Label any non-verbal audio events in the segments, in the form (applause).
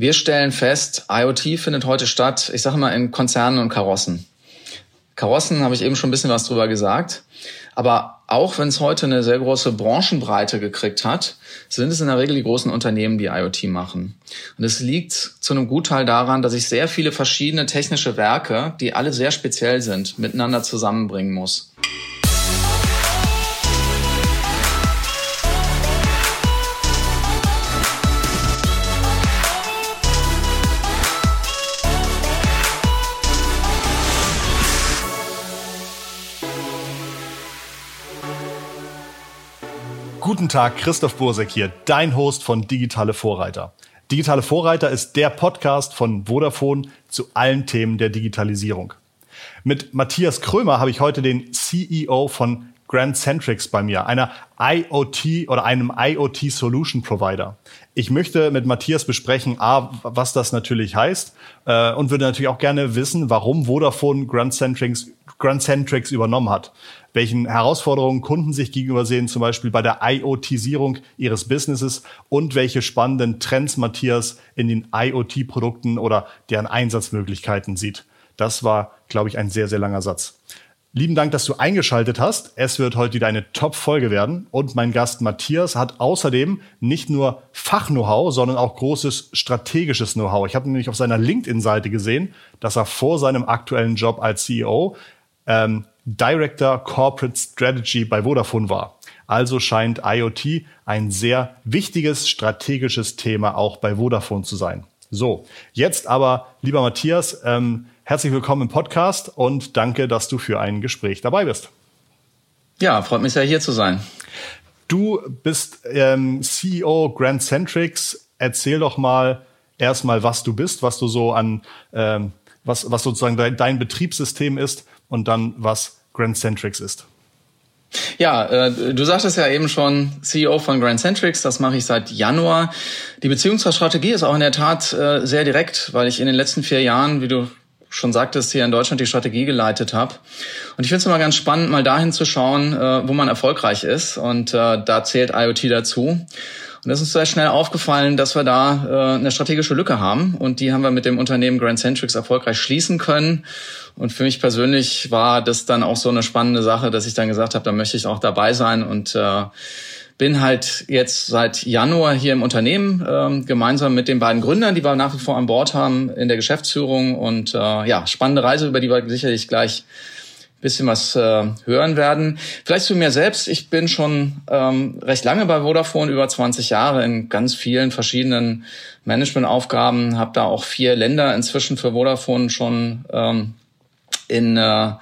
Wir stellen fest, IoT findet heute statt, ich sage mal, in Konzernen und Karossen. Karossen habe ich eben schon ein bisschen was drüber gesagt. Aber auch wenn es heute eine sehr große Branchenbreite gekriegt hat, sind es in der Regel die großen Unternehmen, die IoT machen. Und es liegt zu einem Gutteil daran, dass ich sehr viele verschiedene technische Werke, die alle sehr speziell sind, miteinander zusammenbringen muss. Guten Tag, Christoph Bursek hier, dein Host von Digitale Vorreiter. Digitale Vorreiter ist der Podcast von Vodafone zu allen Themen der Digitalisierung. Mit Matthias Krömer habe ich heute den CEO von Grand Centrix bei mir, einer IoT oder einem IoT Solution Provider. Ich möchte mit Matthias besprechen, A, was das natürlich heißt äh, und würde natürlich auch gerne wissen, warum Vodafone Grand Centrix, Grand Centrix übernommen hat welchen Herausforderungen Kunden sich gegenüber sehen, zum Beispiel bei der IoTisierung ihres Businesses und welche spannenden Trends Matthias in den IoT-Produkten oder deren Einsatzmöglichkeiten sieht. Das war, glaube ich, ein sehr, sehr langer Satz. Lieben Dank, dass du eingeschaltet hast. Es wird heute wieder eine Top-Folge werden. Und mein Gast Matthias hat außerdem nicht nur Fach-Know-how, sondern auch großes strategisches Know-how. Ich habe nämlich auf seiner LinkedIn-Seite gesehen, dass er vor seinem aktuellen Job als CEO ähm, Director Corporate Strategy bei Vodafone war. Also scheint IoT ein sehr wichtiges strategisches Thema auch bei Vodafone zu sein. So, jetzt aber, lieber Matthias, ähm, herzlich willkommen im Podcast und danke, dass du für ein Gespräch dabei bist. Ja, freut mich sehr, hier zu sein. Du bist ähm, CEO Grand Centrics. Erzähl doch mal erstmal, was du bist, was du so an, ähm, was, was sozusagen dein, dein Betriebssystem ist und dann was Grand Centrix ist. Ja, äh, du sagtest ja eben schon CEO von Grand Centrix, das mache ich seit Januar. Die Beziehung zur Strategie ist auch in der Tat äh, sehr direkt, weil ich in den letzten vier Jahren, wie du schon sagtest, hier in Deutschland die Strategie geleitet habe. Und ich finde es immer ganz spannend, mal dahin zu schauen, äh, wo man erfolgreich ist. Und äh, da zählt IoT dazu. Und es ist sehr schnell aufgefallen, dass wir da äh, eine strategische Lücke haben. Und die haben wir mit dem Unternehmen Grand Centrix erfolgreich schließen können. Und für mich persönlich war das dann auch so eine spannende Sache, dass ich dann gesagt habe, da möchte ich auch dabei sein und äh, bin halt jetzt seit Januar hier im Unternehmen ähm, gemeinsam mit den beiden Gründern, die wir nach wie vor an Bord haben in der Geschäftsführung und äh, ja spannende Reise, über die wir sicherlich gleich bisschen was äh, hören werden. Vielleicht zu mir selbst. Ich bin schon ähm, recht lange bei Vodafone, über 20 Jahre in ganz vielen verschiedenen Managementaufgaben, habe da auch vier Länder inzwischen für Vodafone schon ähm, in äh,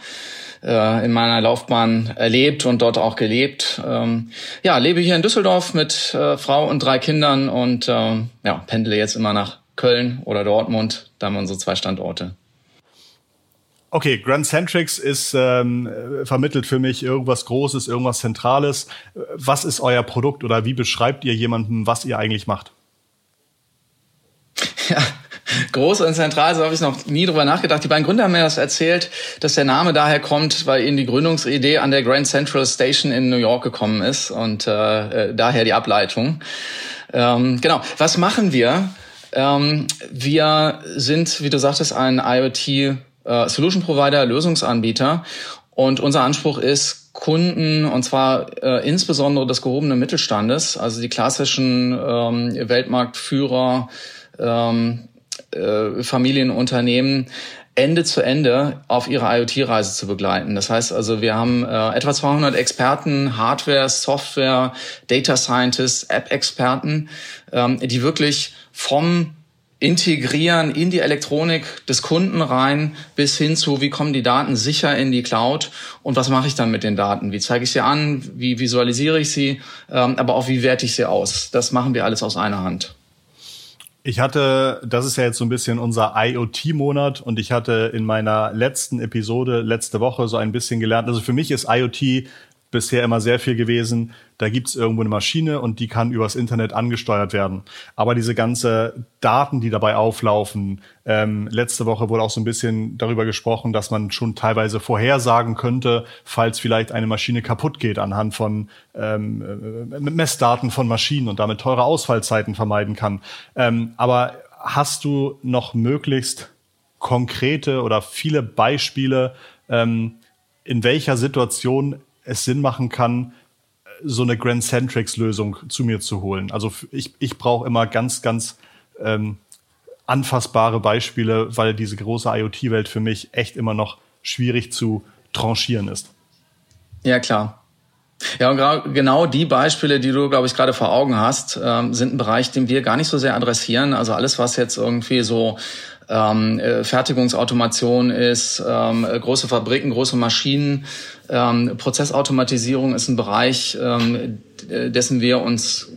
äh, in meiner Laufbahn erlebt und dort auch gelebt. Ähm, ja, lebe hier in Düsseldorf mit äh, Frau und drei Kindern und äh, ja, pendle jetzt immer nach Köln oder Dortmund. Da haben wir unsere zwei Standorte. Okay, Grand Centrix ist ähm, vermittelt für mich irgendwas Großes, irgendwas Zentrales. Was ist euer Produkt oder wie beschreibt ihr jemandem, was ihr eigentlich macht? (laughs) Ja, groß und zentral, so habe ich noch nie drüber nachgedacht. Die beiden Gründer haben mir das erzählt, dass der Name daher kommt, weil ihnen die Gründungsidee an der Grand Central Station in New York gekommen ist und äh, äh daher die Ableitung. Ähm, genau, was machen wir? Ähm, wir sind, wie du sagtest, ein IoT äh, Solution Provider, Lösungsanbieter. Und unser Anspruch ist, Kunden, und zwar äh, insbesondere des gehobenen Mittelstandes, also die klassischen ähm, Weltmarktführer, ähm, äh, Familienunternehmen, Ende zu Ende auf ihre IoT-Reise zu begleiten. Das heißt also, wir haben äh, etwa 200 Experten, Hardware, Software, Data Scientists, App-Experten, ähm, die wirklich vom integrieren in die Elektronik des Kunden rein bis hin zu, wie kommen die Daten sicher in die Cloud und was mache ich dann mit den Daten? Wie zeige ich sie an? Wie visualisiere ich sie? Ähm, aber auch wie werte ich sie aus? Das machen wir alles aus einer Hand. Ich hatte, das ist ja jetzt so ein bisschen unser IoT-Monat und ich hatte in meiner letzten Episode letzte Woche so ein bisschen gelernt. Also für mich ist IoT bisher immer sehr viel gewesen. Da gibt es irgendwo eine Maschine und die kann übers Internet angesteuert werden. Aber diese ganze Daten, die dabei auflaufen, ähm, letzte Woche wurde auch so ein bisschen darüber gesprochen, dass man schon teilweise vorhersagen könnte, falls vielleicht eine Maschine kaputt geht anhand von ähm, äh, Messdaten von Maschinen und damit teure Ausfallzeiten vermeiden kann. Ähm, aber hast du noch möglichst konkrete oder viele Beispiele, ähm, in welcher Situation es Sinn machen kann, so eine Grand Centrics-Lösung zu mir zu holen. Also ich, ich brauche immer ganz, ganz ähm, anfassbare Beispiele, weil diese große IoT-Welt für mich echt immer noch schwierig zu tranchieren ist. Ja, klar. Ja, und genau die Beispiele, die du, glaube ich, gerade vor Augen hast, ähm, sind ein Bereich, den wir gar nicht so sehr adressieren. Also alles, was jetzt irgendwie so ähm, äh, Fertigungsautomation ist, ähm, große Fabriken, große Maschinen, ähm, Prozessautomatisierung ist ein Bereich, ähm, dessen wir uns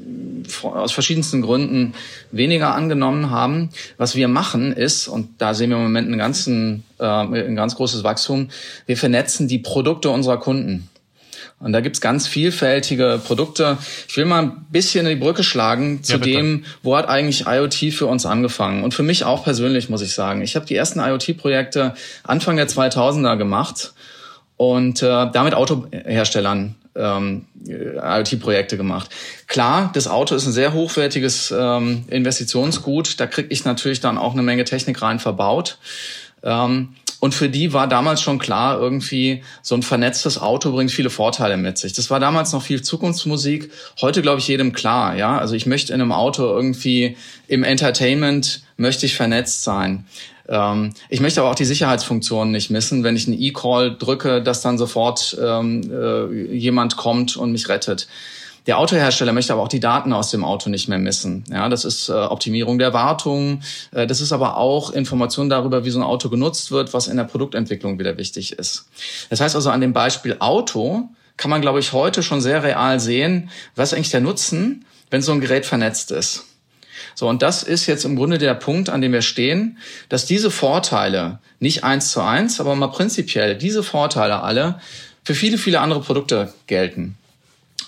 aus verschiedensten Gründen weniger angenommen haben. Was wir machen ist, und da sehen wir im Moment einen ganzen, äh, ein ganz großes Wachstum, wir vernetzen die Produkte unserer Kunden. Und da gibt's ganz vielfältige Produkte. Ich will mal ein bisschen die Brücke schlagen zu ja, dem, wo hat eigentlich IoT für uns angefangen. Und für mich auch persönlich, muss ich sagen. Ich habe die ersten IoT-Projekte Anfang der 2000er gemacht und äh, damit Autoherstellern ähm, IoT-Projekte gemacht. Klar, das Auto ist ein sehr hochwertiges ähm, Investitionsgut. Da kriege ich natürlich dann auch eine Menge Technik rein verbaut. Ähm, und für die war damals schon klar, irgendwie so ein vernetztes Auto bringt viele Vorteile mit sich. Das war damals noch viel Zukunftsmusik. Heute glaube ich jedem klar, ja. Also ich möchte in einem Auto irgendwie im Entertainment möchte ich vernetzt sein. Ähm, ich möchte aber auch die Sicherheitsfunktionen nicht missen, wenn ich einen E-Call drücke, dass dann sofort ähm, äh, jemand kommt und mich rettet. Der Autohersteller möchte aber auch die Daten aus dem Auto nicht mehr missen. Ja, das ist äh, Optimierung der Wartung. Äh, das ist aber auch Information darüber, wie so ein Auto genutzt wird, was in der Produktentwicklung wieder wichtig ist. Das heißt also an dem Beispiel Auto kann man, glaube ich, heute schon sehr real sehen, was eigentlich der Nutzen, wenn so ein Gerät vernetzt ist. So, und das ist jetzt im Grunde der Punkt, an dem wir stehen, dass diese Vorteile nicht eins zu eins, aber mal prinzipiell diese Vorteile alle für viele, viele andere Produkte gelten.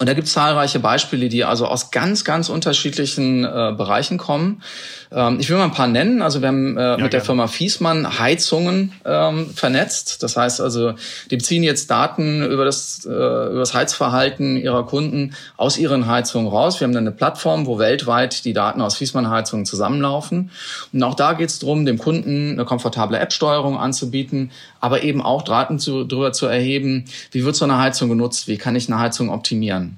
Und da gibt es zahlreiche Beispiele, die also aus ganz, ganz unterschiedlichen äh, Bereichen kommen. Ähm, ich will mal ein paar nennen. Also wir haben äh, ja, mit gerne. der Firma Fiesmann Heizungen ähm, vernetzt. Das heißt also, die beziehen jetzt Daten über das, äh, über das Heizverhalten ihrer Kunden aus ihren Heizungen raus. Wir haben dann eine Plattform, wo weltweit die Daten aus Fiesmann Heizungen zusammenlaufen. Und auch da geht es darum, dem Kunden eine komfortable App-Steuerung anzubieten, aber eben auch Daten zu, darüber zu erheben, wie wird so eine Heizung genutzt, wie kann ich eine Heizung optimieren.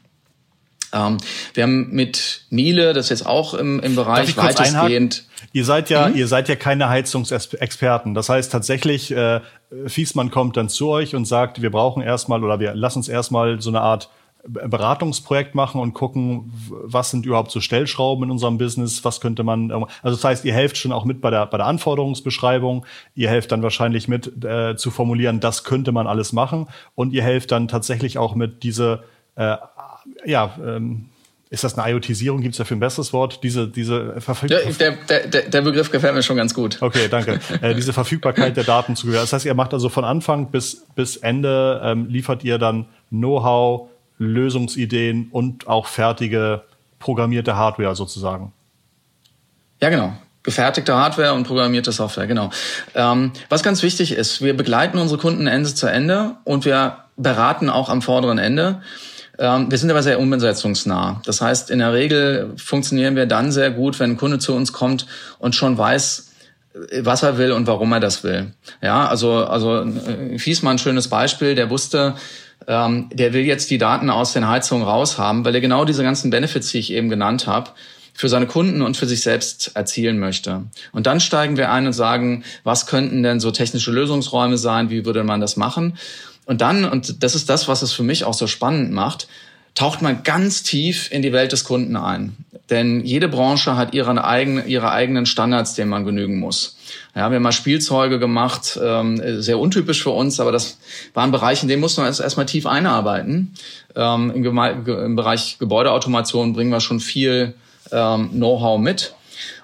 Ähm, wir haben mit Miele, das ist jetzt auch im, im Bereich weitestgehend. Ihr seid ja, mhm. ihr seid ja keine Heizungsexperten. Das heißt tatsächlich, äh, Fiesmann kommt dann zu euch und sagt, wir brauchen erstmal oder wir lassen uns erstmal so eine Art Beratungsprojekt machen und gucken, was sind überhaupt so Stellschrauben in unserem Business, was könnte man, also das heißt, ihr helft schon auch mit bei der, bei der Anforderungsbeschreibung, ihr helft dann wahrscheinlich mit äh, zu formulieren, das könnte man alles machen und ihr helft dann tatsächlich auch mit diese äh, ja, ähm, ist das eine IoTisierung? Gibt es dafür ein besseres Wort? Diese, diese Verfügbarkeit. Der, der, der, der Begriff gefällt mir schon ganz gut. Okay, danke. (laughs) äh, diese Verfügbarkeit der Daten zu. Das heißt, ihr macht also von Anfang bis, bis Ende, ähm, liefert ihr dann Know-how, Lösungsideen und auch fertige programmierte Hardware sozusagen. Ja, genau. Gefertigte Hardware und programmierte Software, genau. Ähm, was ganz wichtig ist, wir begleiten unsere Kunden Ende zu Ende und wir beraten auch am vorderen Ende. Ähm, wir sind aber sehr umsetzungsnah. Das heißt, in der Regel funktionieren wir dann sehr gut, wenn ein Kunde zu uns kommt und schon weiß, was er will und warum er das will. Ja, also, also äh, Fiesmann, schönes Beispiel, der wusste, ähm, der will jetzt die Daten aus den Heizungen raushaben, weil er genau diese ganzen Benefits, die ich eben genannt habe, für seine Kunden und für sich selbst erzielen möchte. Und dann steigen wir ein und sagen, was könnten denn so technische Lösungsräume sein, wie würde man das machen? Und dann, und das ist das, was es für mich auch so spannend macht, taucht man ganz tief in die Welt des Kunden ein. Denn jede Branche hat ihre eigenen, ihre eigenen Standards, denen man genügen muss. Ja, wir haben mal Spielzeuge gemacht, ähm, sehr untypisch für uns, aber das war ein Bereich, in dem muss man erst erstmal tief einarbeiten. Ähm, im, im, Bereich Gebäudeautomation bringen wir schon viel ähm, Know-how mit.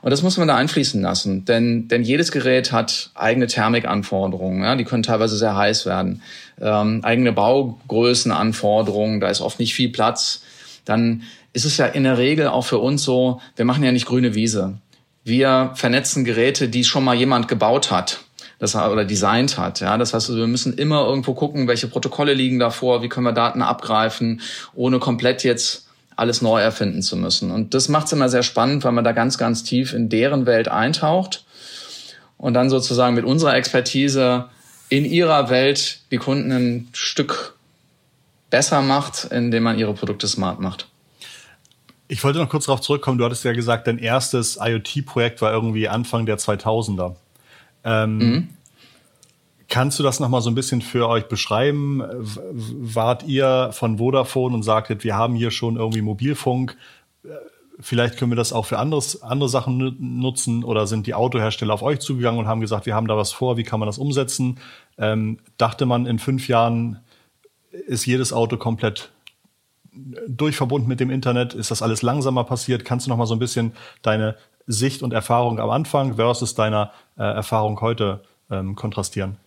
Und das muss man da einfließen lassen, denn, denn jedes Gerät hat eigene Thermikanforderungen, ja, die können teilweise sehr heiß werden, ähm, eigene Baugrößenanforderungen, da ist oft nicht viel Platz. Dann ist es ja in der Regel auch für uns so, wir machen ja nicht grüne Wiese. Wir vernetzen Geräte, die schon mal jemand gebaut hat das oder designt hat. Ja, das heißt, wir müssen immer irgendwo gucken, welche Protokolle liegen davor, wie können wir Daten abgreifen, ohne komplett jetzt alles neu erfinden zu müssen. Und das macht es immer sehr spannend, weil man da ganz, ganz tief in deren Welt eintaucht und dann sozusagen mit unserer Expertise in ihrer Welt die Kunden ein Stück besser macht, indem man ihre Produkte smart macht. Ich wollte noch kurz darauf zurückkommen. Du hattest ja gesagt, dein erstes IoT-Projekt war irgendwie Anfang der 2000er. Ähm, mhm. Kannst du das nochmal so ein bisschen für euch beschreiben? Wart ihr von Vodafone und sagtet, wir haben hier schon irgendwie Mobilfunk? Vielleicht können wir das auch für anderes, andere Sachen nutzen oder sind die Autohersteller auf euch zugegangen und haben gesagt, wir haben da was vor, wie kann man das umsetzen? Ähm, dachte man, in fünf Jahren ist jedes Auto komplett durchverbunden mit dem Internet? Ist das alles langsamer passiert? Kannst du noch mal so ein bisschen deine Sicht und Erfahrung am Anfang versus deiner äh, Erfahrung heute ähm, kontrastieren?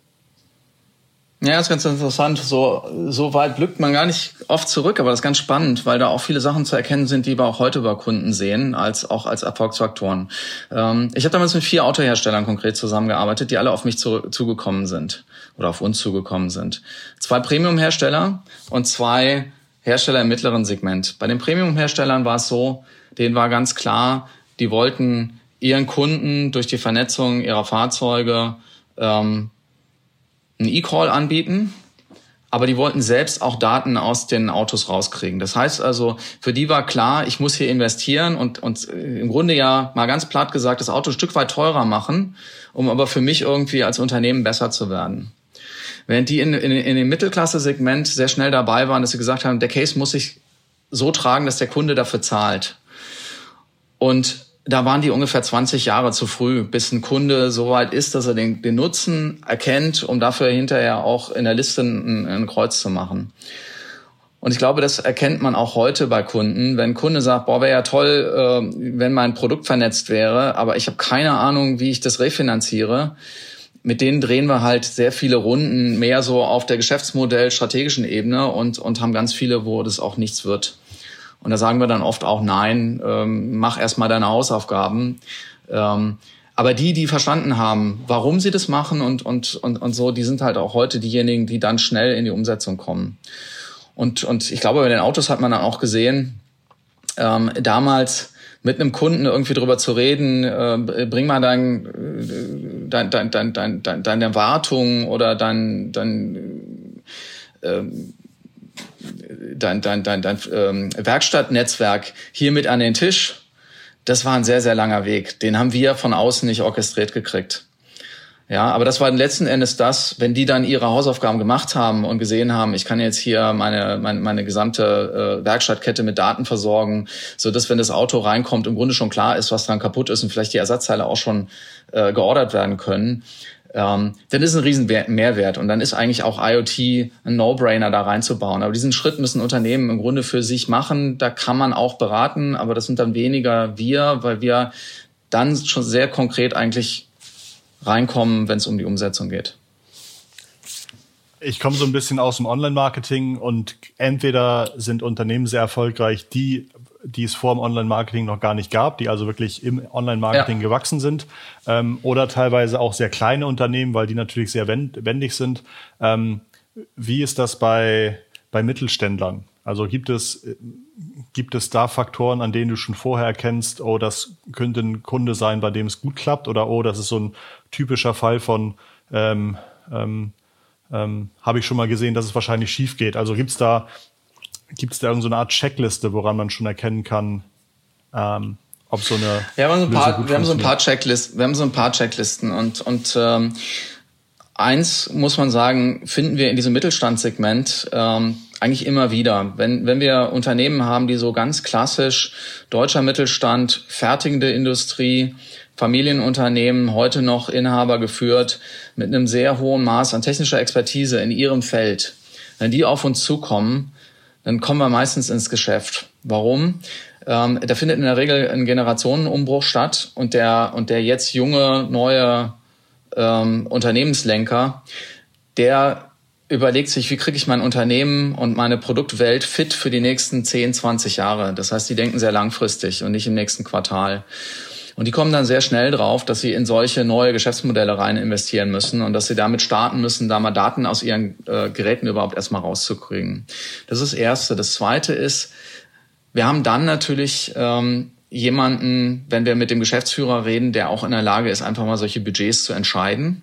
Ja, das ist ganz interessant. So, so weit blickt man gar nicht oft zurück, aber das ist ganz spannend, weil da auch viele Sachen zu erkennen sind, die wir auch heute bei Kunden sehen, als auch als Erfolgsfaktoren. Ähm, ich habe damals mit vier Autoherstellern konkret zusammengearbeitet, die alle auf mich zu, zugekommen sind oder auf uns zugekommen sind. Zwei Premium-Hersteller und zwei Hersteller im mittleren Segment. Bei den Premium-Herstellern war es so, denen war ganz klar, die wollten ihren Kunden durch die Vernetzung ihrer Fahrzeuge ähm, einen E-Call anbieten, aber die wollten selbst auch Daten aus den Autos rauskriegen. Das heißt also, für die war klar, ich muss hier investieren und, und im Grunde ja mal ganz platt gesagt, das Auto ein Stück weit teurer machen, um aber für mich irgendwie als Unternehmen besser zu werden. Während die in, in, in dem Mittelklasse-Segment sehr schnell dabei waren, dass sie gesagt haben, der Case muss sich so tragen, dass der Kunde dafür zahlt. Und da waren die ungefähr 20 Jahre zu früh, bis ein Kunde so weit ist, dass er den, den Nutzen erkennt, um dafür hinterher auch in der Liste ein, ein Kreuz zu machen. Und ich glaube, das erkennt man auch heute bei Kunden. Wenn ein Kunde sagt, boah, wäre ja toll, äh, wenn mein Produkt vernetzt wäre, aber ich habe keine Ahnung, wie ich das refinanziere, mit denen drehen wir halt sehr viele Runden mehr so auf der Geschäftsmodell strategischen Ebene und, und haben ganz viele, wo das auch nichts wird. Und da sagen wir dann oft auch nein, ähm, mach erstmal deine Hausaufgaben. Ähm, aber die, die verstanden haben, warum sie das machen und, und, und, und so, die sind halt auch heute diejenigen, die dann schnell in die Umsetzung kommen. Und, und ich glaube, bei den Autos hat man dann auch gesehen, ähm, damals mit einem Kunden irgendwie drüber zu reden, äh, bring mal dein, äh, dein, dein, dein, dein, dein, deine Erwartung oder dein, dein, ähm, dein, dein, dein, dein ähm, Werkstattnetzwerk hier mit an den Tisch. Das war ein sehr, sehr langer Weg. Den haben wir von außen nicht orchestriert gekriegt. Ja, aber das war letzten Endes das, wenn die dann ihre Hausaufgaben gemacht haben und gesehen haben, ich kann jetzt hier meine, meine, meine gesamte äh, Werkstattkette mit Daten versorgen, so dass wenn das Auto reinkommt, im Grunde schon klar ist, was dann kaputt ist und vielleicht die Ersatzteile auch schon äh, geordert werden können. Ähm, dann ist ein riesen Mehrwert und dann ist eigentlich auch IoT ein No-Brainer da reinzubauen. Aber diesen Schritt müssen Unternehmen im Grunde für sich machen. Da kann man auch beraten, aber das sind dann weniger wir, weil wir dann schon sehr konkret eigentlich reinkommen, wenn es um die Umsetzung geht? Ich komme so ein bisschen aus dem Online-Marketing und entweder sind Unternehmen sehr erfolgreich, die, die es vor dem Online-Marketing noch gar nicht gab, die also wirklich im Online-Marketing ja. gewachsen sind, ähm, oder teilweise auch sehr kleine Unternehmen, weil die natürlich sehr wendig sind. Ähm, wie ist das bei, bei Mittelständlern? Also gibt es, gibt es da Faktoren, an denen du schon vorher erkennst, oh, das könnte ein Kunde sein, bei dem es gut klappt, oder oh, das ist so ein typischer Fall von, ähm, ähm, ähm, habe ich schon mal gesehen, dass es wahrscheinlich schief geht. Also gibt's da, gibt's da irgendeine so Art Checkliste, woran man schon erkennen kann, ähm, ob so eine. Ja, wir haben so ein paar, wir haben so ein paar Checklisten, wir haben so ein paar Checklisten und und ähm, eins muss man sagen, finden wir in diesem Mittelstandssegment ähm, eigentlich immer wieder. Wenn, wenn wir Unternehmen haben, die so ganz klassisch deutscher Mittelstand, fertigende Industrie, Familienunternehmen, heute noch Inhaber geführt, mit einem sehr hohen Maß an technischer Expertise in ihrem Feld, wenn die auf uns zukommen, dann kommen wir meistens ins Geschäft. Warum? Ähm, da findet in der Regel ein Generationenumbruch statt und der, und der jetzt junge, neue ähm, Unternehmenslenker, der überlegt sich, wie kriege ich mein Unternehmen und meine Produktwelt fit für die nächsten 10, 20 Jahre. Das heißt, die denken sehr langfristig und nicht im nächsten Quartal. Und die kommen dann sehr schnell drauf, dass sie in solche neue Geschäftsmodelle rein investieren müssen und dass sie damit starten müssen, da mal Daten aus ihren äh, Geräten überhaupt erstmal rauszukriegen. Das ist das Erste. Das Zweite ist, Wir haben dann natürlich ähm, jemanden, wenn wir mit dem Geschäftsführer reden, der auch in der Lage ist, einfach mal solche Budgets zu entscheiden.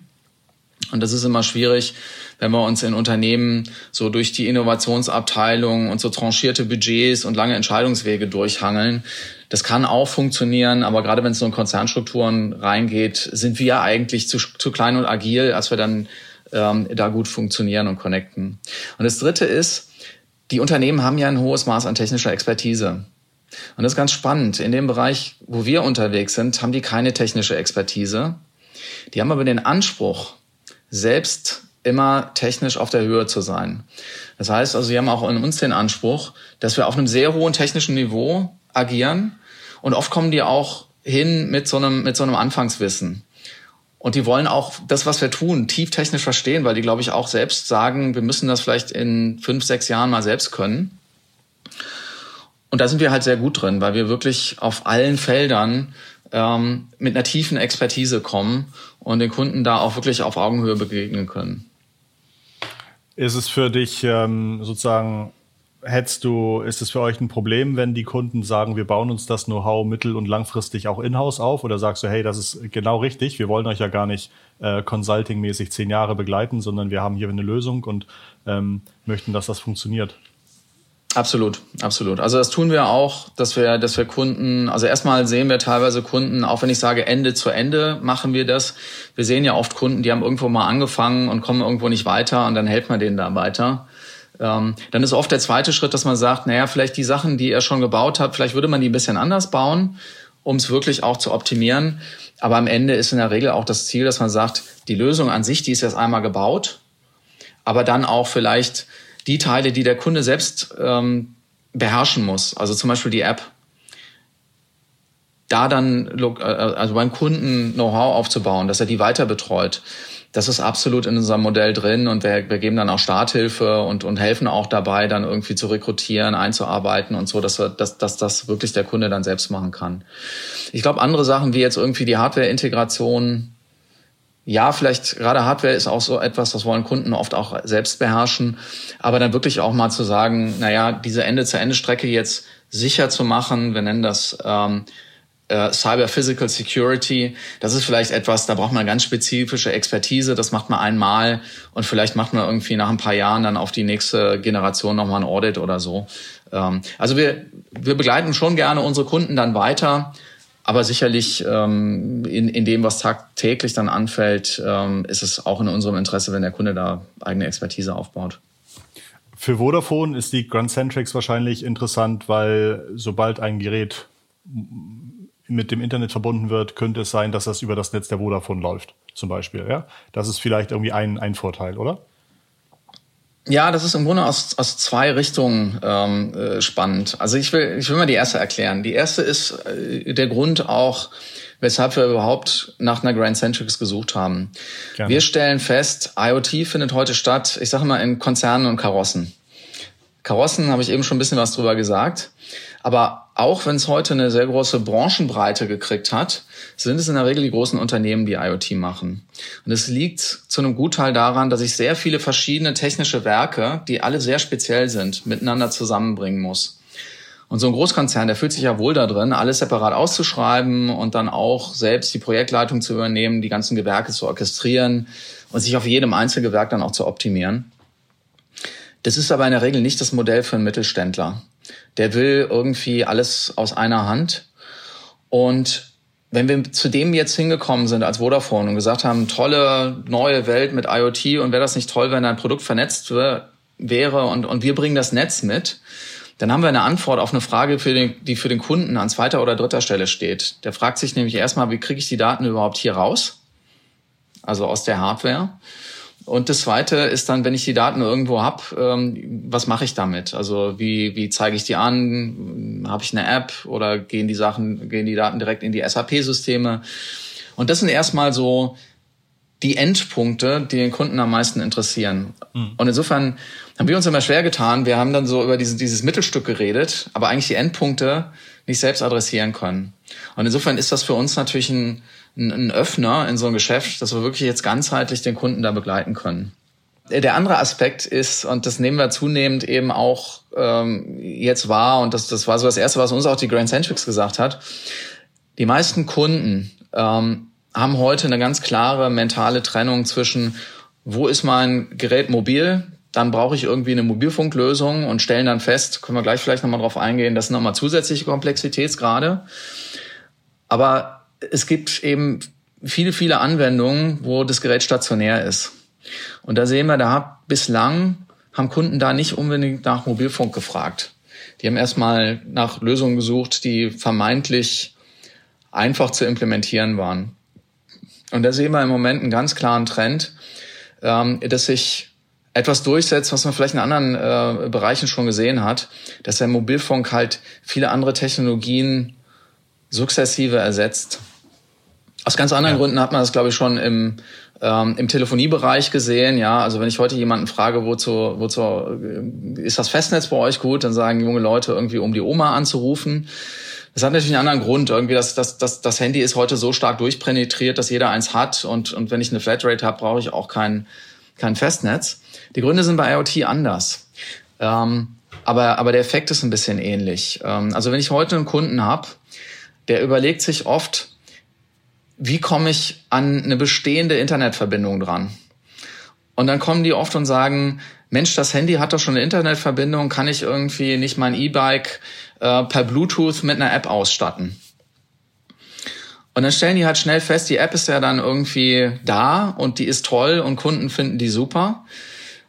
Und das ist immer schwierig, wenn wir uns in Unternehmen so durch die Innovationsabteilung und so tranchierte Budgets und lange Entscheidungswege durchhangeln. Das kann auch funktionieren, aber gerade wenn es so in Konzernstrukturen reingeht, sind wir eigentlich zu, zu klein und agil, als wir dann ähm, da gut funktionieren und connecten. Und das Dritte ist, die Unternehmen haben ja ein hohes Maß an technischer Expertise. Und das ist ganz spannend. In dem Bereich, wo wir unterwegs sind, haben die keine technische Expertise. Die haben aber den Anspruch, selbst immer technisch auf der Höhe zu sein. Das heißt also, sie haben auch in uns den Anspruch, dass wir auf einem sehr hohen technischen Niveau agieren. Und oft kommen die auch hin mit so einem, mit so einem Anfangswissen. Und die wollen auch das, was wir tun, tief technisch verstehen, weil die, glaube ich, auch selbst sagen, wir müssen das vielleicht in fünf, sechs Jahren mal selbst können. Und da sind wir halt sehr gut drin, weil wir wirklich auf allen Feldern ähm, mit einer tiefen Expertise kommen und den Kunden da auch wirklich auf Augenhöhe begegnen können. Ist es für dich ähm, sozusagen, hättest du, ist es für euch ein Problem, wenn die Kunden sagen, wir bauen uns das Know-how mittel- und langfristig auch in-house auf? Oder sagst du, hey, das ist genau richtig, wir wollen euch ja gar nicht äh, consulting-mäßig zehn Jahre begleiten, sondern wir haben hier eine Lösung und ähm, möchten, dass das funktioniert? Absolut, absolut. Also das tun wir auch, dass wir, dass wir Kunden, also erstmal sehen wir teilweise Kunden, auch wenn ich sage Ende zu Ende machen wir das. Wir sehen ja oft Kunden, die haben irgendwo mal angefangen und kommen irgendwo nicht weiter und dann helfen wir denen da weiter. Ähm, dann ist oft der zweite Schritt, dass man sagt, naja, vielleicht die Sachen, die er schon gebaut hat, vielleicht würde man die ein bisschen anders bauen, um es wirklich auch zu optimieren. Aber am Ende ist in der Regel auch das Ziel, dass man sagt, die Lösung an sich, die ist jetzt einmal gebaut, aber dann auch vielleicht die Teile, die der Kunde selbst ähm, beherrschen muss, also zum Beispiel die App, da dann äh, also beim Kunden Know-how aufzubauen, dass er die weiter betreut. Das ist absolut in unserem Modell drin und wir, wir geben dann auch Starthilfe und, und helfen auch dabei, dann irgendwie zu rekrutieren, einzuarbeiten und so, dass, wir, dass, dass das wirklich der Kunde dann selbst machen kann. Ich glaube, andere Sachen wie jetzt irgendwie die Hardware-Integration, ja, vielleicht gerade Hardware ist auch so etwas, das wollen Kunden oft auch selbst beherrschen. Aber dann wirklich auch mal zu sagen, naja, diese Ende-zu-Ende-Strecke jetzt sicher zu machen, wir nennen das ähm, äh, Cyber Physical Security, das ist vielleicht etwas, da braucht man ganz spezifische Expertise, das macht man einmal und vielleicht macht man irgendwie nach ein paar Jahren dann auf die nächste Generation nochmal ein Audit oder so. Ähm, also wir, wir begleiten schon gerne unsere Kunden dann weiter aber sicherlich ähm, in, in dem, was tagtäglich dann anfällt, ähm, ist es auch in unserem Interesse, wenn der Kunde da eigene Expertise aufbaut. Für Vodafone ist die Grand Centrix wahrscheinlich interessant, weil sobald ein Gerät mit dem Internet verbunden wird, könnte es sein, dass das über das Netz der Vodafone läuft, zum Beispiel. Ja? Das ist vielleicht irgendwie ein, ein Vorteil, oder? Ja, das ist im Grunde aus, aus zwei Richtungen ähm, äh, spannend. Also ich will, ich will mal die erste erklären. Die erste ist äh, der Grund auch, weshalb wir überhaupt nach einer Grand Centrix gesucht haben. Gerne. Wir stellen fest, IoT findet heute statt, ich sage mal, in Konzernen und Karossen. Karossen habe ich eben schon ein bisschen was drüber gesagt. Aber auch wenn es heute eine sehr große Branchenbreite gekriegt hat, sind es in der Regel die großen Unternehmen, die IoT machen. Und es liegt zu einem Gutteil daran, dass ich sehr viele verschiedene technische Werke, die alle sehr speziell sind, miteinander zusammenbringen muss. Und so ein Großkonzern, der fühlt sich ja wohl da drin, alles separat auszuschreiben und dann auch selbst die Projektleitung zu übernehmen, die ganzen Gewerke zu orchestrieren und sich auf jedem Einzelgewerk dann auch zu optimieren. Das ist aber in der Regel nicht das Modell für einen Mittelständler. Der will irgendwie alles aus einer Hand. Und wenn wir zu dem jetzt hingekommen sind als Vodafone und gesagt haben, tolle neue Welt mit IoT und wäre das nicht toll, wenn ein Produkt vernetzt wäre und, und wir bringen das Netz mit, dann haben wir eine Antwort auf eine Frage, für den, die für den Kunden an zweiter oder dritter Stelle steht. Der fragt sich nämlich erstmal, wie kriege ich die Daten überhaupt hier raus? Also aus der Hardware. Und das Zweite ist dann, wenn ich die Daten irgendwo habe, ähm, was mache ich damit? Also wie, wie zeige ich die an? Habe ich eine App oder gehen die Sachen, gehen die Daten direkt in die SAP-Systeme? Und das sind erstmal so die Endpunkte, die den Kunden am meisten interessieren. Mhm. Und insofern haben wir uns immer schwer getan. Wir haben dann so über dieses, dieses Mittelstück geredet, aber eigentlich die Endpunkte nicht selbst adressieren können. Und insofern ist das für uns natürlich ein, ein, ein Öffner in so ein Geschäft, dass wir wirklich jetzt ganzheitlich den Kunden da begleiten können. der andere Aspekt ist, und das nehmen wir zunehmend eben auch ähm, jetzt wahr, und das, das war so das Erste, was uns auch die Grand Centrics gesagt hat, die meisten Kunden ähm, haben heute eine ganz klare mentale Trennung zwischen, wo ist mein Gerät mobil, dann brauche ich irgendwie eine Mobilfunklösung und stellen dann fest, können wir gleich vielleicht nochmal drauf eingehen, das sind nochmal zusätzliche Komplexitätsgrade. Aber es gibt eben viele, viele Anwendungen, wo das Gerät stationär ist. Und da sehen wir, da hat bislang haben Kunden da nicht unbedingt nach Mobilfunk gefragt. Die haben erstmal nach Lösungen gesucht, die vermeintlich einfach zu implementieren waren. Und da sehen wir im Moment einen ganz klaren Trend, ähm, dass sich etwas durchsetzt, was man vielleicht in anderen äh, Bereichen schon gesehen hat, dass der Mobilfunk halt viele andere Technologien sukzessive ersetzt. Aus ganz anderen ja. Gründen hat man das, glaube ich, schon im, ähm, im Telefoniebereich gesehen. Ja, also wenn ich heute jemanden frage, wozu, wozu äh, ist das Festnetz bei euch gut, dann sagen junge Leute irgendwie, um die Oma anzurufen. Das hat natürlich einen anderen Grund. Irgendwie das, das, das, das Handy ist heute so stark durchpenetriert, dass jeder eins hat. Und, und wenn ich eine Flatrate habe, brauche ich auch kein, kein Festnetz. Die Gründe sind bei IoT anders. Ähm, aber, aber der Effekt ist ein bisschen ähnlich. Ähm, also wenn ich heute einen Kunden habe, der überlegt sich oft, wie komme ich an eine bestehende Internetverbindung dran? Und dann kommen die oft und sagen, Mensch, das Handy hat doch schon eine Internetverbindung, kann ich irgendwie nicht mein E-Bike äh, per Bluetooth mit einer App ausstatten? Und dann stellen die halt schnell fest, die App ist ja dann irgendwie da und die ist toll und Kunden finden die super.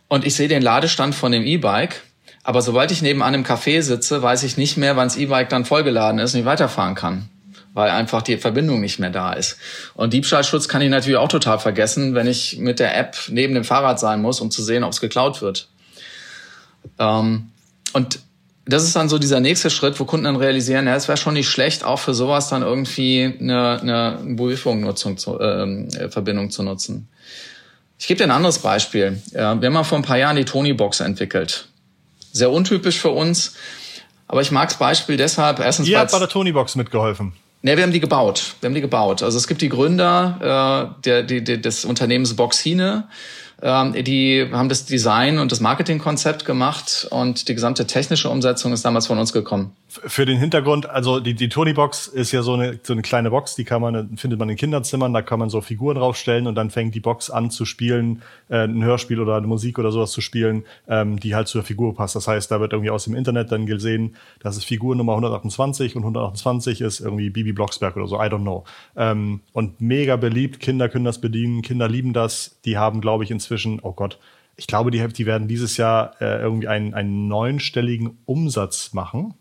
Und ich sehe den Ladestand von dem E-Bike, aber sobald ich nebenan im Café sitze, weiß ich nicht mehr, wann das E-Bike dann vollgeladen ist und ich weiterfahren kann weil einfach die Verbindung nicht mehr da ist. Und Diebstahlschutz kann ich natürlich auch total vergessen, wenn ich mit der App neben dem Fahrrad sein muss, um zu sehen, ob es geklaut wird. Ähm, und das ist dann so dieser nächste Schritt, wo Kunden dann realisieren, ja, es wäre schon nicht schlecht, auch für sowas dann irgendwie eine, eine Mobilfunknutzung zu, äh, Verbindung zu nutzen. Ich gebe dir ein anderes Beispiel. Ja, wir haben mal vor ein paar Jahren die Tony-Box entwickelt. Sehr untypisch für uns, aber ich mag das Beispiel deshalb. Erstens, Ihr habt bei der Tony-Box mitgeholfen. Ne, wir haben die gebaut. Wir haben die gebaut. Also es gibt die Gründer äh, der, die, die, des Unternehmens Boxine. Ähm, die haben das Design und das Marketingkonzept gemacht und die gesamte technische Umsetzung ist damals von uns gekommen. Für den Hintergrund, also die, die Tony Box ist ja so eine, so eine kleine Box, die kann man, findet man in Kinderzimmern, da kann man so Figuren draufstellen und dann fängt die Box an zu spielen, äh, ein Hörspiel oder eine Musik oder sowas zu spielen, ähm, die halt zur Figur passt. Das heißt, da wird irgendwie aus dem Internet dann gesehen, das ist Figur Nummer 128 und 128 ist irgendwie Bibi Blocksberg oder so, I don't know. Ähm, und mega beliebt, Kinder können das bedienen, Kinder lieben das, die haben, glaube ich, inzwischen, oh Gott, ich glaube, die, die werden dieses Jahr äh, irgendwie einen, einen neunstelligen Umsatz machen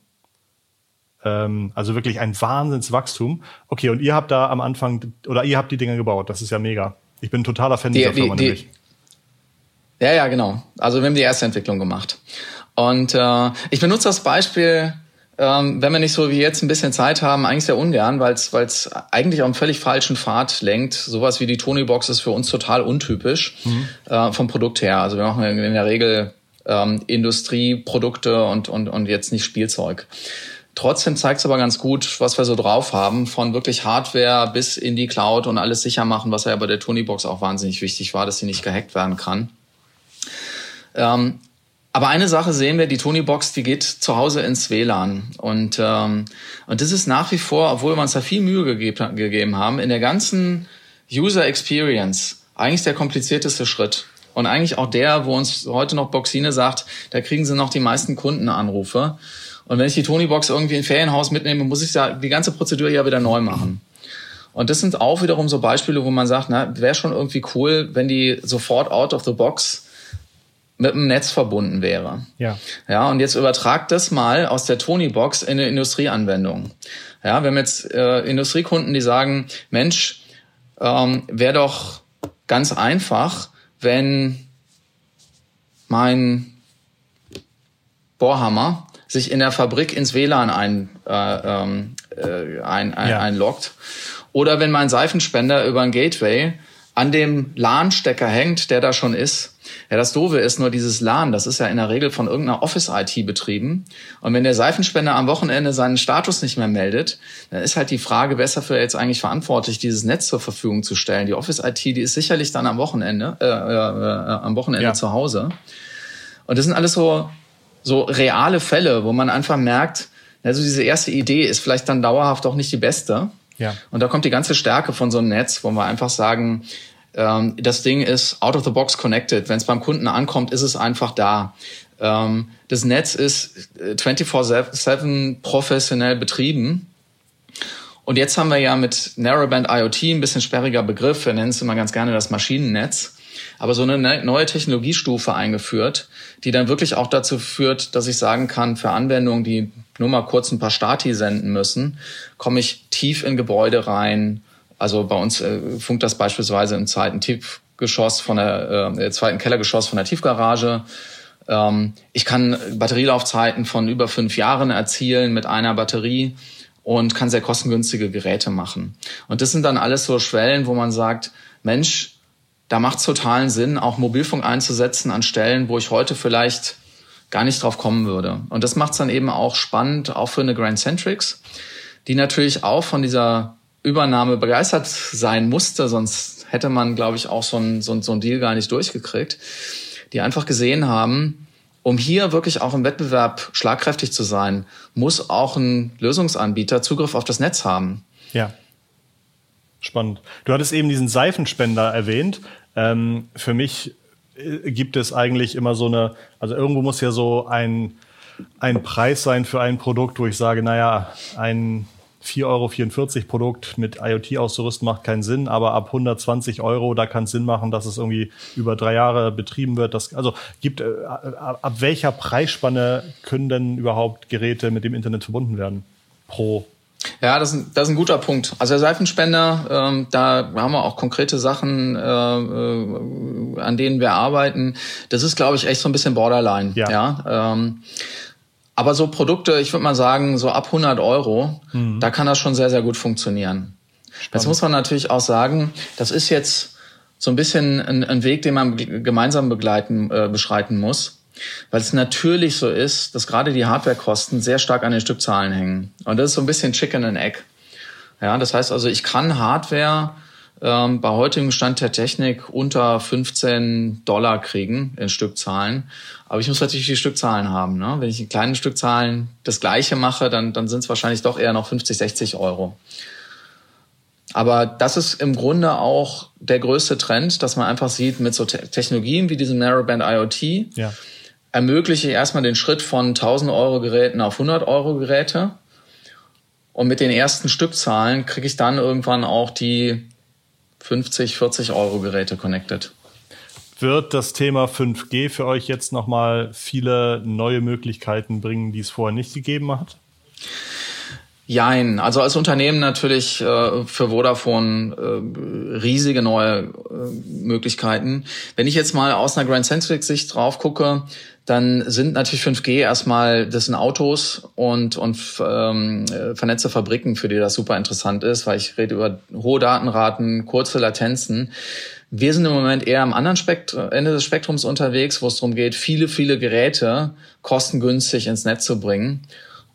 ähm, also wirklich ein Wahnsinnswachstum. Okay, und ihr habt da am Anfang, oder ihr habt die Dinger gebaut. Das ist ja mega. Ich bin totaler Fan die, dieser Firma die, nämlich. Ja, ja, genau. Also wir haben die erste Entwicklung gemacht. Und äh, ich benutze das Beispiel, ähm, wenn wir nicht so wie jetzt ein bisschen Zeit haben, eigentlich sehr ungern, weil es eigentlich auf einen völlig falschen Pfad lenkt. Sowas wie die Tony-Box ist für uns total untypisch mhm. äh, vom Produkt her. Also wir machen in der Regel ähm, Industrieprodukte und, und, und jetzt nicht Spielzeug. Trotzdem zeigt es aber ganz gut, was wir so drauf haben, von wirklich Hardware bis in die Cloud und alles sicher machen, was ja bei der Tonybox auch wahnsinnig wichtig war, dass sie nicht gehackt werden kann. Ähm, aber eine Sache sehen wir, die Tonybox, die geht zu Hause ins WLAN. Und, ähm, und das ist nach wie vor, obwohl wir uns da viel Mühe gegeben, gegeben haben, in der ganzen User Experience eigentlich der komplizierteste Schritt. Und eigentlich auch der, wo uns heute noch Boxine sagt, da kriegen sie noch die meisten Kundenanrufe. Und wenn ich die Tonybox irgendwie in ein Ferienhaus mitnehme, muss ich ja die ganze Prozedur ja wieder neu machen. Und das sind auch wiederum so Beispiele, wo man sagt, na, wäre schon irgendwie cool, wenn die sofort out of the box mit dem Netz verbunden wäre. Ja. Ja, und jetzt übertragt das mal aus der Tonybox in eine Industrieanwendung. Ja, wir haben jetzt äh, Industriekunden, die sagen, Mensch, ähm, wäre doch ganz einfach, wenn mein Bohrhammer sich in der Fabrik ins WLAN ein, äh, ähm, äh, ein, ein, ja. einloggt. Oder wenn mein Seifenspender über ein Gateway an dem LAN-Stecker hängt, der da schon ist, Ja, das Doofe ist nur dieses LAN, das ist ja in der Regel von irgendeiner Office-IT betrieben. Und wenn der Seifenspender am Wochenende seinen Status nicht mehr meldet, dann ist halt die Frage, wer ist dafür jetzt eigentlich verantwortlich, dieses Netz zur Verfügung zu stellen. Die Office-IT, die ist sicherlich dann am Wochenende, äh, äh, äh, am Wochenende ja. zu Hause. Und das sind alles so, so reale Fälle, wo man einfach merkt, also diese erste Idee ist vielleicht dann dauerhaft auch nicht die beste. Ja. Und da kommt die ganze Stärke von so einem Netz, wo wir einfach sagen, ähm, das Ding ist out of the box connected. Wenn es beim Kunden ankommt, ist es einfach da. Ähm, das Netz ist 24/7 professionell betrieben. Und jetzt haben wir ja mit Narrowband IoT ein bisschen sperriger Begriff. Wir nennen es immer ganz gerne das Maschinennetz. Aber so eine ne-, neue Technologiestufe eingeführt, die dann wirklich auch dazu führt, dass ich sagen kann, für Anwendungen, die nur mal kurz ein paar Stati senden müssen, komme ich tief in Gebäude rein, also bei uns äh, funkt das beispielsweise im zweiten Tiefgeschoss von der äh, zweiten Kellergeschoss von der Tiefgarage. Ähm, ich kann Batterielaufzeiten von über fünf Jahren erzielen mit einer Batterie und kann sehr kostengünstige Geräte machen. Und das sind dann alles so Schwellen, wo man sagt, Mensch, da macht es totalen Sinn, auch Mobilfunk einzusetzen an Stellen, wo ich heute vielleicht gar nicht drauf kommen würde. Und das macht es dann eben auch spannend, auch für eine Grand Centrics, die natürlich auch von dieser Übernahme begeistert sein musste, sonst hätte man, glaube ich, auch so ein, so, so ein Deal gar nicht durchgekriegt, die einfach gesehen haben, um hier wirklich auch im Wettbewerb schlagkräftig zu sein, muss auch ein Lösungsanbieter Zugriff auf das Netz haben. Ja. Spannend. Du hattest eben diesen Seifenspender erwähnt. Ähm, für mich äh, gibt es eigentlich immer so eine, also irgendwo muss ja so ein, ein Preis sein für ein Produkt, wo ich sage, naja, ein 4,44 Euro Produkt mit IoT auszurüsten macht keinen Sinn, aber ab 120 Euro, da kann es Sinn machen, dass es irgendwie über drei Jahre betrieben wird. Das, also gibt, äh, ab welcher Preisspanne können denn überhaupt Geräte mit dem Internet verbunden werden? Pro ja, das ist, ein, das ist ein guter Punkt. Also der Seifenspender, ähm, da haben wir auch konkrete Sachen, äh, äh, an denen wir arbeiten. Das ist, glaube ich, echt so ein bisschen Borderline. Ja. ja? Ähm, aber so Produkte, ich würde mal sagen, so ab 100 Euro, mhm. da kann das schon sehr, sehr gut funktionieren. Spannend. Jetzt muss man natürlich auch sagen, das ist jetzt so ein bisschen ein, ein Weg, den man gemeinsam begleiten, äh, beschreiten muss. Weil es natürlich so ist, dass gerade die Hardwarekosten sehr stark an den Stückzahlen hängen. Und das ist so ein bisschen Chicken and Egg. Ja, das heißt also, ich kann Hardware ähm, bei heutigem Stand der Technik unter 15 Dollar kriegen in Stückzahlen. Aber ich muss natürlich die Stückzahlen haben. Ne? Wenn ich in kleinen Stückzahlen das Gleiche mache, dann, dann sind es wahrscheinlich doch eher noch 50, 60 Euro. Aber das ist im Grunde auch der größte Trend, dass man einfach sieht, mit so Technologien wie diesem Narrowband IoT ja. Ermögliche ich erstmal den Schritt von 1000 Euro Geräten auf 100 Euro Geräte. Und mit den ersten Stückzahlen kriege ich dann irgendwann auch die 50, 40 Euro Geräte connected. Wird das Thema 5G für euch jetzt nochmal viele neue Möglichkeiten bringen, die es vorher nicht gegeben hat? Jein. Also als Unternehmen natürlich äh, für Vodafone äh, riesige neue äh, Möglichkeiten. Wenn ich jetzt mal aus einer Grand Centric Sicht drauf gucke, dann sind natürlich 5G erstmal, das sind Autos und, und ähm, vernetzte Fabriken, für die das super interessant ist, weil ich rede über hohe Datenraten, kurze Latenzen. Wir sind im Moment eher am anderen Spekt Ende des Spektrums unterwegs, wo es darum geht, viele, viele Geräte kostengünstig ins Netz zu bringen.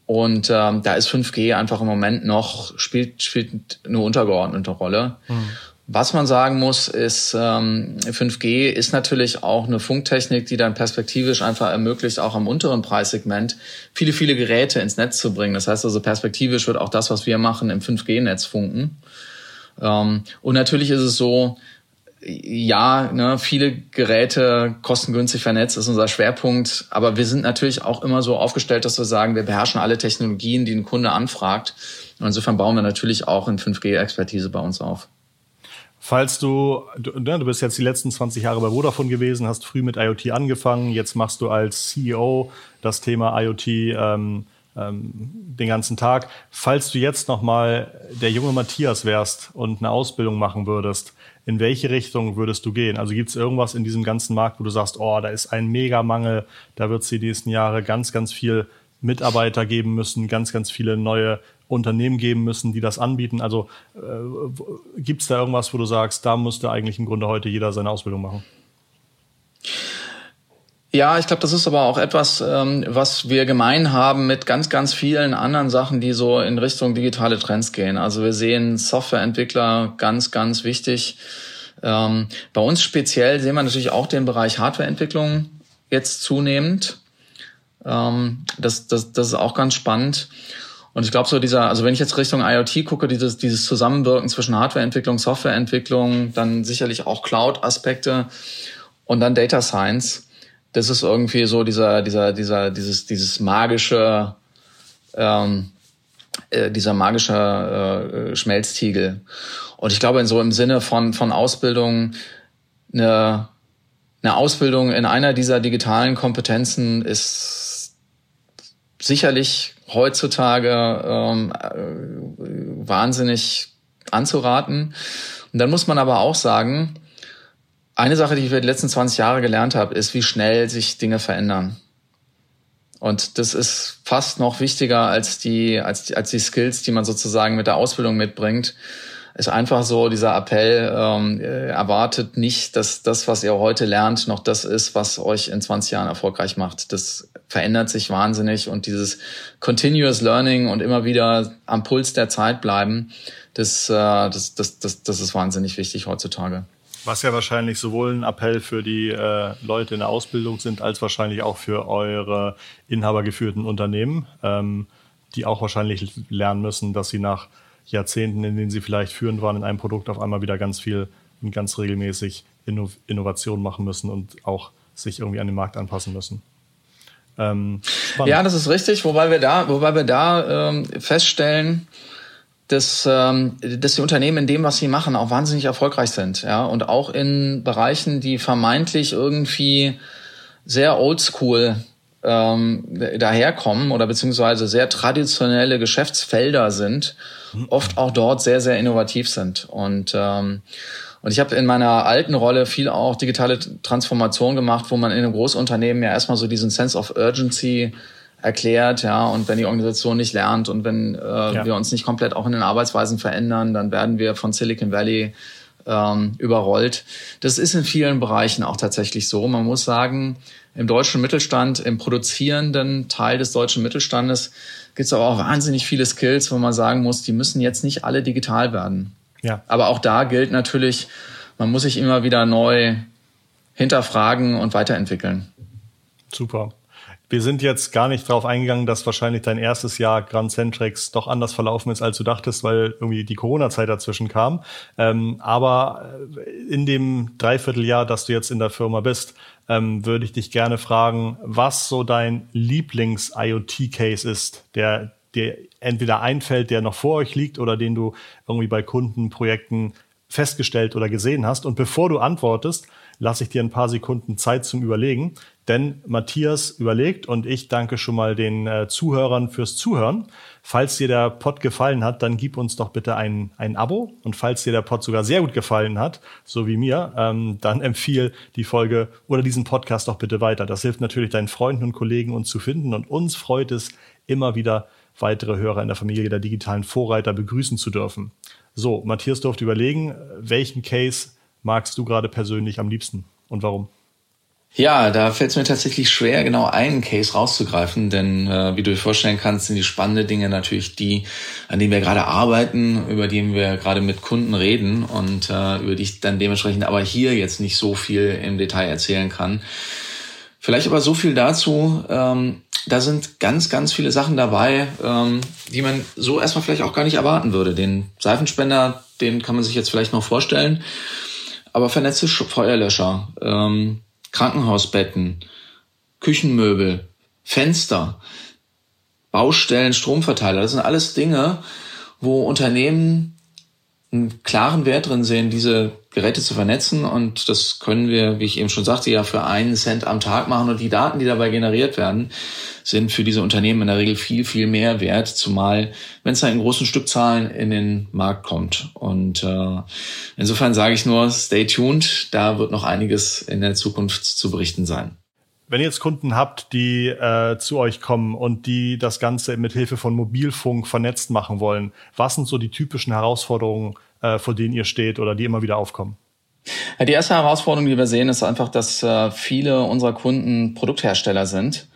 Und ähm, da ist 5G einfach im Moment noch, spielt, spielt eine untergeordnete Rolle. Mhm. Was man sagen muss, ist, ähm, 5G ist natürlich auch eine Funktechnik, die dann perspektivisch einfach ermöglicht, auch am unteren Preissegment viele, viele Geräte ins Netz zu bringen. Das heißt also, perspektivisch wird auch das, was wir machen, im 5G-Netz funken. Ähm, und natürlich ist es so, ja, ne, viele Geräte kostengünstig vernetzt ist unser Schwerpunkt, aber wir sind natürlich auch immer so aufgestellt, dass wir sagen, wir beherrschen alle Technologien, die ein Kunde anfragt. Und insofern bauen wir natürlich auch in 5G-Expertise bei uns auf. Falls du, du, ne, du bist jetzt die letzten 20 Jahre bei Vodafone gewesen, hast früh mit IoT angefangen, jetzt machst du als CEO das Thema IoT ähm, ähm, den ganzen Tag. Falls du jetzt nochmal der junge Matthias wärst und eine Ausbildung machen würdest, in welche Richtung würdest du gehen? Also gibt es irgendwas in diesem ganzen Markt, wo du sagst, oh, da ist ein Megamangel, da wird es die nächsten Jahre ganz, ganz viel Mitarbeiter geben müssen, ganz, ganz viele neue Unternehmen geben müssen, die das anbieten. Also äh, gibt es da irgendwas, wo du sagst, da müsste eigentlich im Grunde heute jeder seine Ausbildung machen? Ja, ich glaube, das ist aber auch etwas, ähm, was wir gemein haben mit ganz, ganz vielen anderen Sachen, die so in Richtung digitale Trends gehen. Also wir sehen Softwareentwickler ganz, ganz wichtig. Ähm, bei uns speziell sehen wir natürlich auch den Bereich Hardwareentwicklung jetzt zunehmend. Ähm, das, das, das ist auch ganz spannend. Und ich glaube so dieser, also wenn ich jetzt Richtung IoT gucke, dieses, dieses Zusammenwirken zwischen Hardwareentwicklung, Softwareentwicklung, dann sicherlich auch Cloud-Aspekte und dann Data Science das ist irgendwie so dieser, dieser, dieser, dieses, dieses magische, ähm, äh, dieser magische äh, Schmelztiegel. Und ich glaube, in so im Sinne von, von Ausbildung, eine, eine Ausbildung in einer dieser digitalen Kompetenzen ist sicherlich heutzutage ähm, äh, wahnsinnig anzuraten. Und dann muss man aber auch sagen, eine Sache, die ich über die letzten 20 Jahre gelernt habe, ist, wie schnell sich Dinge verändern. Und das ist fast noch wichtiger als die, als die, als die Skills, die man sozusagen mit der Ausbildung mitbringt. Ist einfach so dieser Appell, ähm, erwartet nicht, dass das, was ihr heute lernt, noch das ist, was euch in 20 Jahren erfolgreich macht. Das verändert sich wahnsinnig und dieses Continuous Learning und immer wieder am Puls der Zeit bleiben, das, äh, das, das, das, das ist wahnsinnig wichtig heutzutage. Was ja wahrscheinlich sowohl ein Appell für die äh, Leute in der Ausbildung sind, als wahrscheinlich auch für eure inhabergeführten Unternehmen, ähm, die auch wahrscheinlich lernen müssen, dass sie nach Jahrzehnten, in denen sie vielleicht führend waren, in einem Produkt auf einmal wieder ganz viel und ganz regelmäßig Inno Innovation machen müssen und auch sich irgendwie an den Markt anpassen müssen. Ähm, ja, das ist richtig, wobei wir da, wobei wir da ähm, feststellen, dass, ähm, dass die Unternehmen in dem, was sie machen, auch wahnsinnig erfolgreich sind. Ja? Und auch in Bereichen, die vermeintlich irgendwie sehr oldschool ähm, daherkommen oder beziehungsweise sehr traditionelle Geschäftsfelder sind, oft auch dort sehr, sehr innovativ sind. Und, ähm, und ich habe in meiner alten Rolle viel auch digitale Transformation gemacht, wo man in einem Großunternehmen ja erstmal so diesen Sense of Urgency erklärt, ja, und wenn die Organisation nicht lernt und wenn äh, ja. wir uns nicht komplett auch in den Arbeitsweisen verändern, dann werden wir von Silicon Valley ähm, überrollt. Das ist in vielen Bereichen auch tatsächlich so. Man muss sagen, im deutschen Mittelstand, im produzierenden Teil des deutschen Mittelstandes gibt es aber auch wahnsinnig viele Skills, wo man sagen muss, die müssen jetzt nicht alle digital werden. Ja. Aber auch da gilt natürlich, man muss sich immer wieder neu hinterfragen und weiterentwickeln. Super. Wir sind jetzt gar nicht darauf eingegangen, dass wahrscheinlich dein erstes Jahr Grand Centrex doch anders verlaufen ist, als du dachtest, weil irgendwie die Corona-Zeit dazwischen kam. Ähm, aber äh, in dem Dreivierteljahr, dass du jetzt in der Firma bist, ähm, würde ich dich gerne fragen, was so dein Lieblings-IoT-Case ist, der dir entweder einfällt, der noch vor euch liegt oder den du irgendwie bei Kundenprojekten festgestellt oder gesehen hast. Und bevor du antwortest, lasse ich dir ein paar Sekunden Zeit zum Überlegen. Denn Matthias überlegt und ich danke schon mal den äh, Zuhörern fürs Zuhören. Falls dir der Pod gefallen hat, dann gib uns doch bitte ein, ein Abo. Und falls dir der Pod sogar sehr gut gefallen hat, so wie mir, ähm, dann empfiehl die Folge oder diesen Podcast doch bitte weiter. Das hilft natürlich deinen Freunden und Kollegen uns zu finden. Und uns freut es immer wieder, weitere Hörer in der Familie der digitalen Vorreiter begrüßen zu dürfen. So, Matthias durfte überlegen, welchen Case magst du gerade persönlich am liebsten und warum? Ja, da fällt es mir tatsächlich schwer, genau einen Case rauszugreifen, denn äh, wie du dir vorstellen kannst, sind die spannenden Dinge natürlich die, an denen wir gerade arbeiten, über die wir gerade mit Kunden reden und äh, über die ich dann dementsprechend aber hier jetzt nicht so viel im Detail erzählen kann. Vielleicht aber so viel dazu. Ähm, da sind ganz, ganz viele Sachen dabei, ähm, die man so erstmal vielleicht auch gar nicht erwarten würde. Den Seifenspender, den kann man sich jetzt vielleicht noch vorstellen aber vernetzte Feuerlöscher, ähm, Krankenhausbetten, Küchenmöbel, Fenster, Baustellen, Stromverteiler, das sind alles Dinge, wo Unternehmen einen klaren Wert drin sehen, diese Geräte zu vernetzen. Und das können wir, wie ich eben schon sagte, ja für einen Cent am Tag machen. Und die Daten, die dabei generiert werden, sind für diese Unternehmen in der Regel viel, viel mehr wert, zumal wenn es da in großen Stückzahlen in den Markt kommt. Und äh, insofern sage ich nur, stay tuned, da wird noch einiges in der Zukunft zu berichten sein. Wenn ihr jetzt Kunden habt, die äh, zu euch kommen und die das Ganze mit Hilfe von Mobilfunk vernetzt machen wollen, was sind so die typischen Herausforderungen, äh, vor denen ihr steht oder die immer wieder aufkommen? Ja, die erste Herausforderung, die wir sehen, ist einfach, dass äh, viele unserer Kunden Produkthersteller sind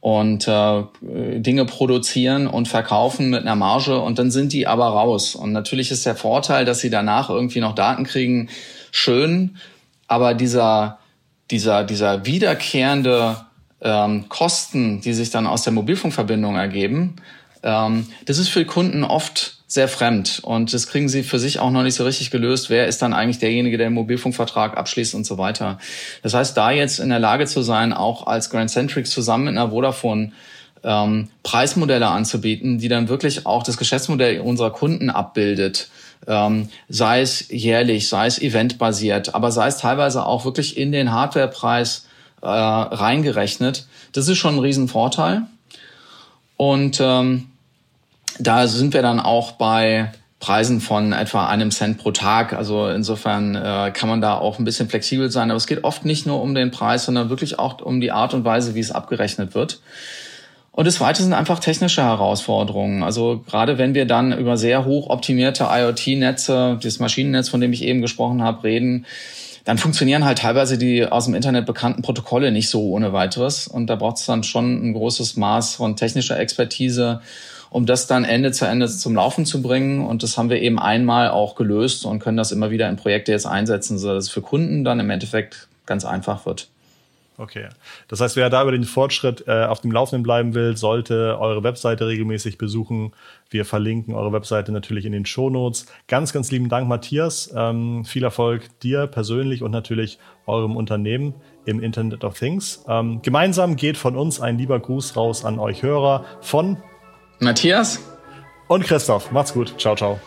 und äh, Dinge produzieren und verkaufen mit einer Marge und dann sind die aber raus. Und natürlich ist der Vorteil, dass sie danach irgendwie noch Daten kriegen, schön, aber dieser, dieser, dieser wiederkehrende ähm, Kosten, die sich dann aus der Mobilfunkverbindung ergeben, ähm, das ist für Kunden oft sehr fremd und das kriegen sie für sich auch noch nicht so richtig gelöst. Wer ist dann eigentlich derjenige, der den Mobilfunkvertrag abschließt und so weiter. Das heißt, da jetzt in der Lage zu sein, auch als Grand Centric zusammen mit einer Vodafone ähm, Preismodelle anzubieten, die dann wirklich auch das Geschäftsmodell unserer Kunden abbildet, ähm, sei es jährlich, sei es eventbasiert, aber sei es teilweise auch wirklich in den Hardwarepreis äh, reingerechnet. Das ist schon ein Riesenvorteil. Und ähm, da sind wir dann auch bei Preisen von etwa einem Cent pro Tag. Also insofern äh, kann man da auch ein bisschen flexibel sein. Aber es geht oft nicht nur um den Preis, sondern wirklich auch um die Art und Weise, wie es abgerechnet wird. Und das Zweite sind einfach technische Herausforderungen. Also gerade wenn wir dann über sehr hoch optimierte IoT-Netze, das Maschinennetz, von dem ich eben gesprochen habe, reden, dann funktionieren halt teilweise die aus dem Internet bekannten Protokolle nicht so ohne weiteres. Und da braucht es dann schon ein großes Maß von technischer Expertise um das dann Ende zu Ende zum Laufen zu bringen. Und das haben wir eben einmal auch gelöst und können das immer wieder in Projekte jetzt einsetzen, sodass es für Kunden dann im Endeffekt ganz einfach wird. Okay. Das heißt, wer da über den Fortschritt äh, auf dem Laufenden bleiben will, sollte eure Webseite regelmäßig besuchen. Wir verlinken eure Webseite natürlich in den Shownotes. Ganz, ganz lieben Dank, Matthias. Ähm, viel Erfolg dir persönlich und natürlich eurem Unternehmen im Internet of Things. Ähm, gemeinsam geht von uns ein lieber Gruß raus an euch Hörer von Matthias und Christoph. Macht's gut. Ciao, ciao.